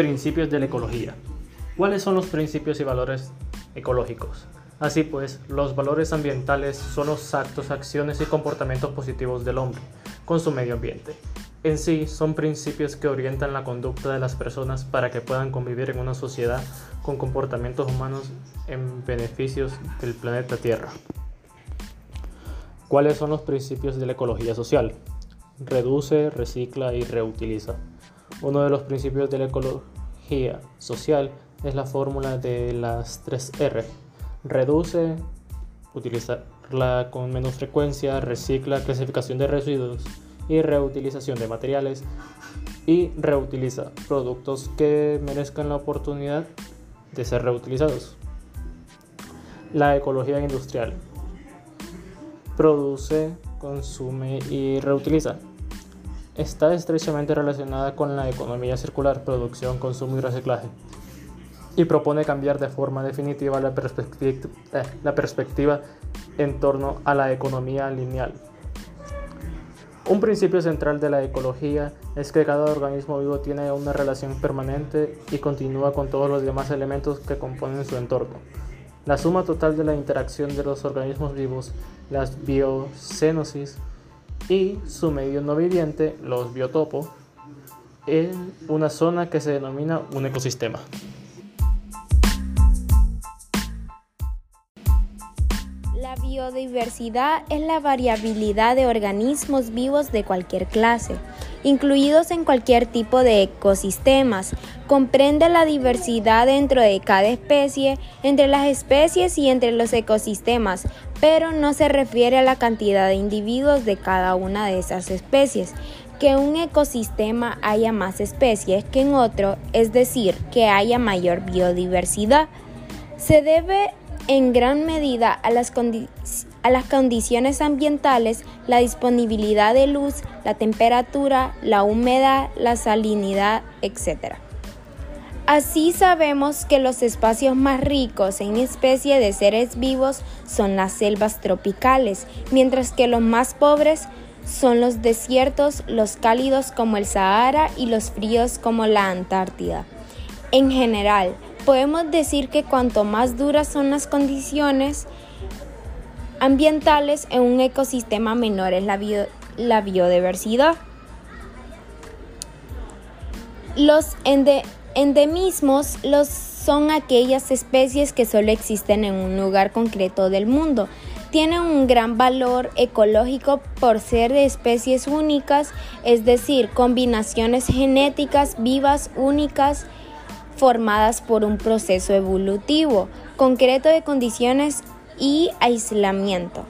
Principios de la ecología. ¿Cuáles son los principios y valores ecológicos? Así pues, los valores ambientales son los actos, acciones y comportamientos positivos del hombre con su medio ambiente. En sí, son principios que orientan la conducta de las personas para que puedan convivir en una sociedad con comportamientos humanos en beneficios del planeta Tierra. ¿Cuáles son los principios de la ecología social? Reduce, recicla y reutiliza. Uno de los principios de la ecología social es la fórmula de las 3 R. Reduce, utilizarla con menos frecuencia, recicla, clasificación de residuos y reutilización de materiales y reutiliza productos que merezcan la oportunidad de ser reutilizados. La ecología industrial produce, consume y reutiliza está estrechamente relacionada con la economía circular, producción, consumo y reciclaje, y propone cambiar de forma definitiva la perspectiva, eh, la perspectiva en torno a la economía lineal. Un principio central de la ecología es que cada organismo vivo tiene una relación permanente y continúa con todos los demás elementos que componen su entorno. La suma total de la interacción de los organismos vivos, las biocenosis, y su medio no viviente, los biotopos, en una zona que se denomina un ecosistema. Biodiversidad es la variabilidad de organismos vivos de cualquier clase, incluidos en cualquier tipo de ecosistemas. Comprende la diversidad dentro de cada especie, entre las especies y entre los ecosistemas, pero no se refiere a la cantidad de individuos de cada una de esas especies. Que un ecosistema haya más especies que en otro, es decir, que haya mayor biodiversidad, se debe en gran medida a las, a las condiciones ambientales, la disponibilidad de luz, la temperatura, la humedad, la salinidad, etc. Así sabemos que los espacios más ricos en especie de seres vivos son las selvas tropicales, mientras que los más pobres son los desiertos, los cálidos como el Sahara y los fríos como la Antártida. En general, podemos decir que cuanto más duras son las condiciones ambientales en un ecosistema menor es la, biodiversidad. Los ende Endemismos los son aquellas especies que solo existen en un lugar concreto del mundo. Tienen un gran valor ecológico por ser de especies únicas, es decir, combinaciones genéticas vivas únicas formadas por un proceso evolutivo concreto de condiciones y aislamiento.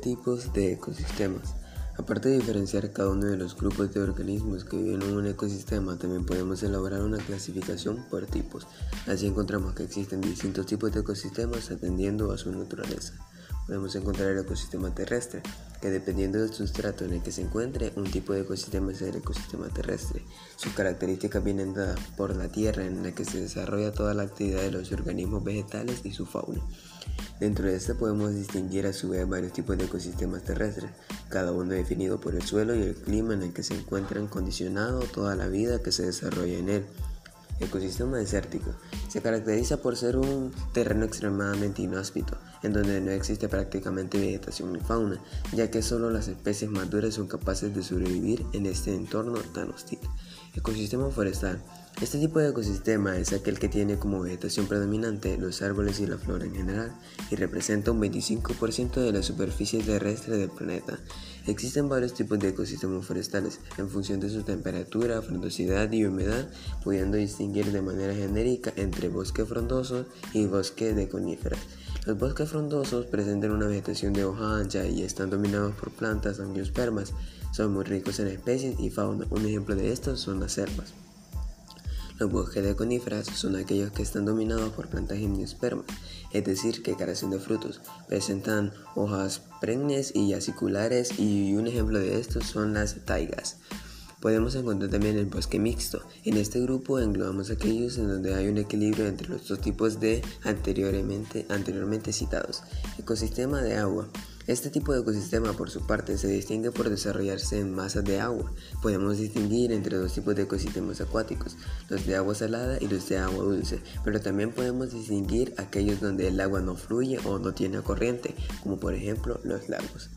Tipos de ecosistemas. Aparte de diferenciar cada uno de los grupos de organismos que viven en un ecosistema, también podemos elaborar una clasificación por tipos. Así encontramos que existen distintos tipos de ecosistemas atendiendo a su naturaleza. Podemos encontrar el ecosistema terrestre, que dependiendo del sustrato en el que se encuentre, un tipo de ecosistema es el ecosistema terrestre. Sus características vienen dadas por la tierra en la que se desarrolla toda la actividad de los organismos vegetales y su fauna. Dentro de este podemos distinguir a su vez varios tipos de ecosistemas terrestres, cada uno definido por el suelo y el clima en el que se encuentran condicionado toda la vida que se desarrolla en él. Ecosistema desértico. Se caracteriza por ser un terreno extremadamente inhóspito, en donde no existe prácticamente vegetación ni fauna, ya que solo las especies maduras son capaces de sobrevivir en este entorno tan hostil. Ecosistema forestal. Este tipo de ecosistema es aquel que tiene como vegetación predominante los árboles y la flora en general y representa un 25% de la superficie terrestre del planeta. Existen varios tipos de ecosistemas forestales en función de su temperatura, frondosidad y humedad, pudiendo distinguir de manera genérica entre bosque frondoso y bosque de coníferas. Los bosques frondosos presentan una vegetación de hoja ancha y están dominados por plantas angiospermas. Son muy ricos en especies y fauna. Un ejemplo de estos son las selvas. Los bosques de coníferas son aquellos que están dominados por plantas gimnospermas, es decir, que carecen de frutos. Presentan hojas perennes y aciculares y un ejemplo de estos son las taigas. Podemos encontrar también el bosque mixto. En este grupo englobamos aquellos en donde hay un equilibrio entre los dos tipos de anteriormente, anteriormente citados. Ecosistema de agua. Este tipo de ecosistema, por su parte, se distingue por desarrollarse en masas de agua. Podemos distinguir entre dos tipos de ecosistemas acuáticos, los de agua salada y los de agua dulce, pero también podemos distinguir aquellos donde el agua no fluye o no tiene corriente, como por ejemplo los lagos.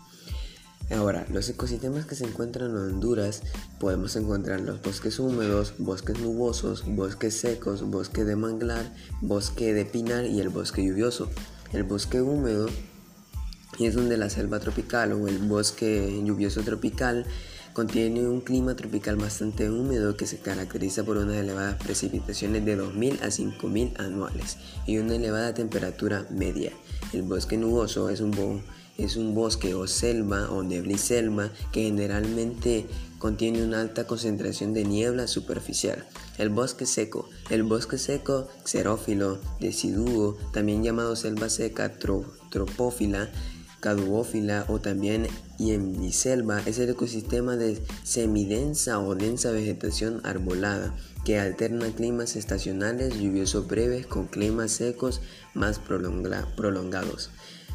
Ahora, los ecosistemas que se encuentran en Honduras podemos encontrar los bosques húmedos, bosques nubosos, bosques secos, bosque de manglar, bosque de pinar y el bosque lluvioso. El bosque húmedo y es donde la selva tropical o el bosque lluvioso tropical contiene un clima tropical bastante húmedo que se caracteriza por unas elevadas precipitaciones de 2.000 a 5.000 anuales y una elevada temperatura media. El bosque nuboso es un, bosque o selva o nebliselva que generalmente contiene una alta concentración de niebla superficial. El bosque seco. El bosque seco xerófilo deciduo, también llamado selva seca tropófila, caduófila o también selva es el ecosistema de semidensa o densa vegetación arbolada que alterna climas estacionales lluviosos breves con climas secos más prolongados.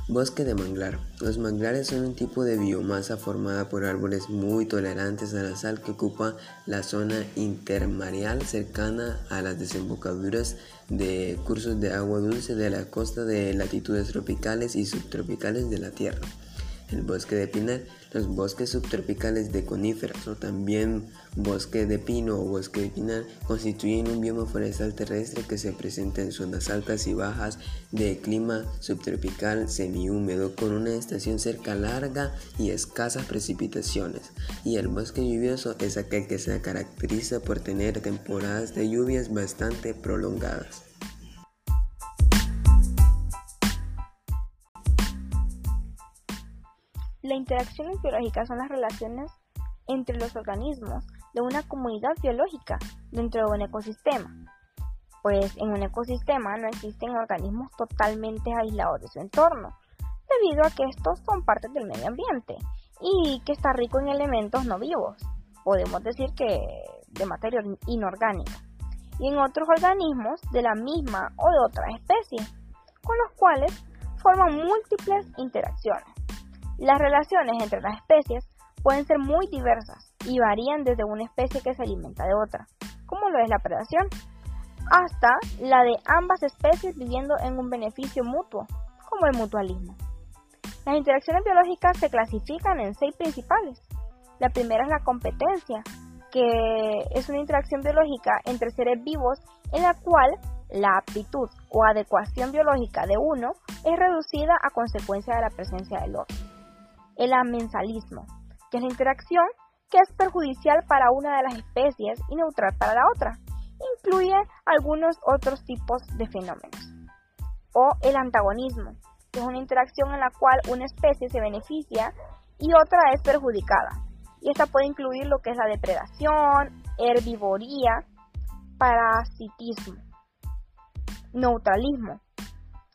Bosque de manglar. Los manglares son un tipo de biomasa formada por árboles muy tolerantes a la sal que ocupa la zona intermareal cercana a las desembocaduras de cursos de agua dulce de la costa de latitudes tropicales y subtropicales de la Tierra el bosque de pinar, los bosques subtropicales de coníferas o también bosque de pino o bosque de pinar constituyen un bioma forestal terrestre que se presenta en zonas altas y bajas de clima subtropical semihúmedo con una estación cerca larga y escasas precipitaciones. Y el bosque lluvioso es aquel que se caracteriza por tener temporadas de lluvias bastante prolongadas. La interacción biológica son las relaciones entre los organismos de una comunidad biológica dentro de un ecosistema. Pues en un ecosistema no existen organismos totalmente aislados de su entorno, debido a que estos son parte del medio ambiente y que está rico en elementos no vivos, podemos decir que de materia inorgánica, y en otros organismos de la misma o de otra especie, con los cuales forman múltiples interacciones. Las relaciones entre las especies pueden ser muy diversas y varían desde una especie que se alimenta de otra, como lo es la predación, hasta la de ambas especies viviendo en un beneficio mutuo, como el mutualismo. Las interacciones biológicas se clasifican en seis principales. La primera es la competencia, que es una interacción biológica entre seres vivos en la cual la aptitud o adecuación biológica de uno es reducida a consecuencia de la presencia del otro el amensalismo, que es la interacción que es perjudicial para una de las especies y neutral para la otra. Incluye algunos otros tipos de fenómenos. O el antagonismo, que es una interacción en la cual una especie se beneficia y otra es perjudicada. Y esta puede incluir lo que es la depredación, herbivoría, parasitismo, neutralismo,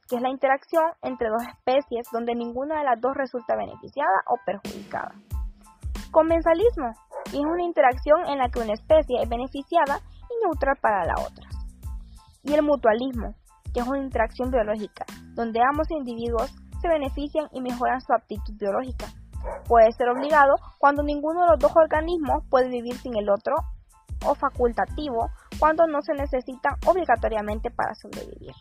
que es la interacción entre dos especies donde ninguna de las dos resulta beneficiada o perjudicada. Comensalismo, es una interacción en la que una especie es beneficiada y neutral para la otra. Y el mutualismo, que es una interacción biológica, donde ambos individuos se benefician y mejoran su aptitud biológica. Puede ser obligado cuando ninguno de los dos organismos puede vivir sin el otro o facultativo cuando no se necesita obligatoriamente para sobrevivir.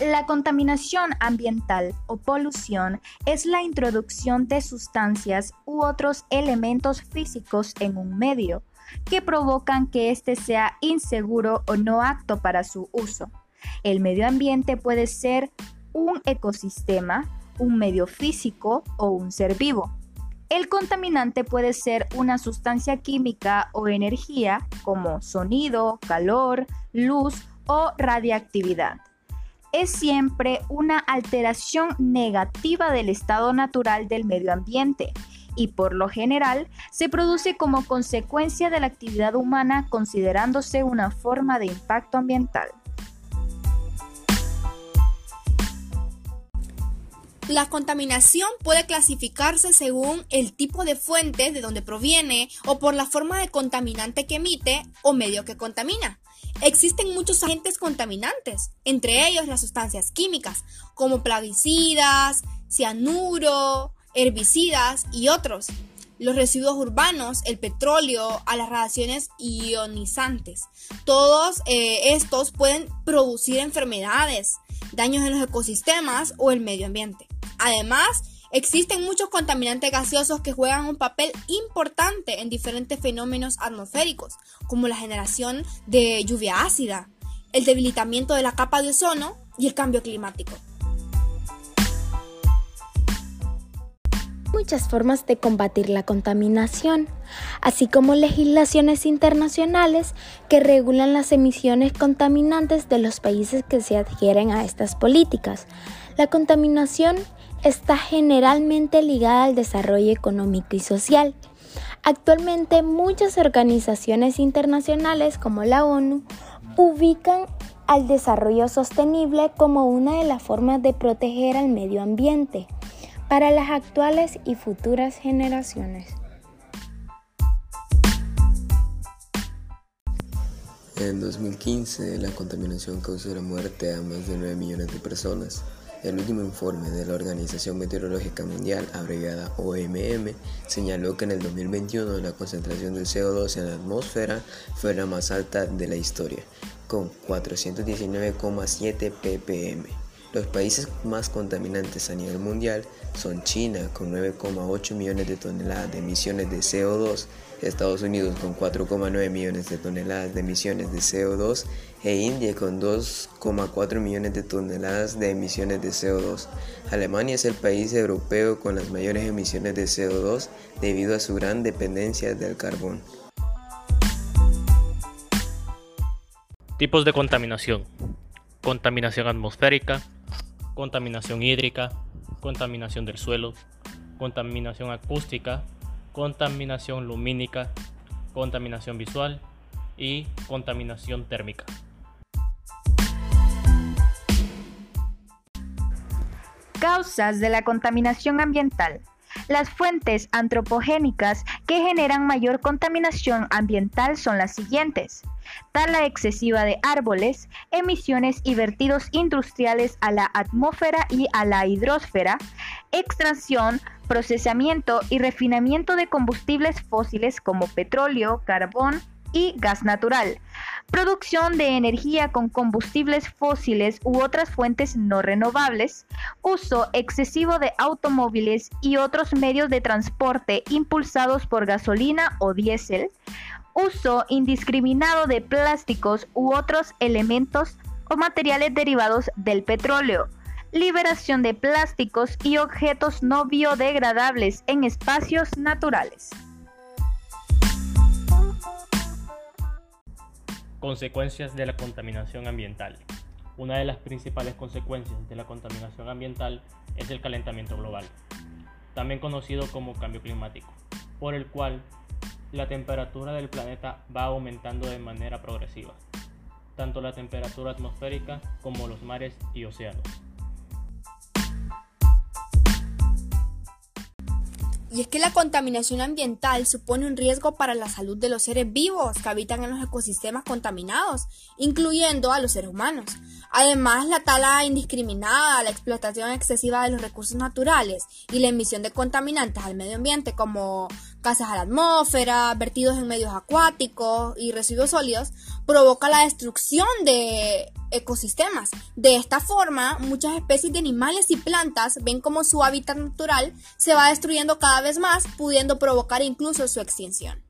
La contaminación ambiental o polución es la introducción de sustancias u otros elementos físicos en un medio que provocan que éste sea inseguro o no apto para su uso. El medio ambiente puede ser un ecosistema, un medio físico o un ser vivo. El contaminante puede ser una sustancia química o energía como sonido, calor, luz o radiactividad es siempre una alteración negativa del estado natural del medio ambiente y por lo general se produce como consecuencia de la actividad humana considerándose una forma de impacto ambiental. La contaminación puede clasificarse según el tipo de fuente de donde proviene o por la forma de contaminante que emite o medio que contamina. Existen muchos agentes contaminantes, entre ellos las sustancias químicas, como plaguicidas, cianuro, herbicidas y otros. Los residuos urbanos, el petróleo, a las radiaciones ionizantes. Todos eh, estos pueden producir enfermedades, daños en los ecosistemas o el medio ambiente. Además, existen muchos contaminantes gaseosos que juegan un papel importante en diferentes fenómenos atmosféricos, como la generación de lluvia ácida, el debilitamiento de la capa de ozono y el cambio climático. muchas formas de combatir la contaminación, así como legislaciones internacionales que regulan las emisiones contaminantes de los países que se adhieren a estas políticas. La contaminación está generalmente ligada al desarrollo económico y social. Actualmente muchas organizaciones internacionales como la ONU ubican al desarrollo sostenible como una de las formas de proteger al medio ambiente para las actuales y futuras generaciones. En 2015, la contaminación causó la muerte a más de 9 millones de personas. El último informe de la Organización Meteorológica Mundial, abreviada OMM, señaló que en el 2021 la concentración del CO2 en la atmósfera fue la más alta de la historia, con 419,7 ppm. Los países más contaminantes a nivel mundial son China con 9,8 millones de toneladas de emisiones de CO2, Estados Unidos con 4,9 millones de toneladas de emisiones de CO2 e India con 2,4 millones de toneladas de emisiones de CO2. Alemania es el país europeo con las mayores emisiones de CO2 debido a su gran dependencia del carbón. Tipos de contaminación. Contaminación atmosférica, contaminación hídrica, contaminación del suelo, contaminación acústica, contaminación lumínica, contaminación visual y contaminación térmica. Causas de la contaminación ambiental. Las fuentes antropogénicas que generan mayor contaminación ambiental son las siguientes. Tala excesiva de árboles, emisiones y vertidos industriales a la atmósfera y a la hidrosfera, extracción, procesamiento y refinamiento de combustibles fósiles como petróleo, carbón y gas natural, producción de energía con combustibles fósiles u otras fuentes no renovables, uso excesivo de automóviles y otros medios de transporte impulsados por gasolina o diésel, uso indiscriminado de plásticos u otros elementos o materiales derivados del petróleo, liberación de plásticos y objetos no biodegradables en espacios naturales. Consecuencias de la contaminación ambiental. Una de las principales consecuencias de la contaminación ambiental es el calentamiento global, también conocido como cambio climático, por el cual la temperatura del planeta va aumentando de manera progresiva, tanto la temperatura atmosférica como los mares y océanos. Y es que la contaminación ambiental supone un riesgo para la salud de los seres vivos que habitan en los ecosistemas contaminados, incluyendo a los seres humanos. Además, la tala indiscriminada, la explotación excesiva de los recursos naturales y la emisión de contaminantes al medio ambiente como gases a la atmósfera, vertidos en medios acuáticos y residuos sólidos, provoca la destrucción de ecosistemas. De esta forma, muchas especies de animales y plantas ven como su hábitat natural se va destruyendo cada vez más, pudiendo provocar incluso su extinción.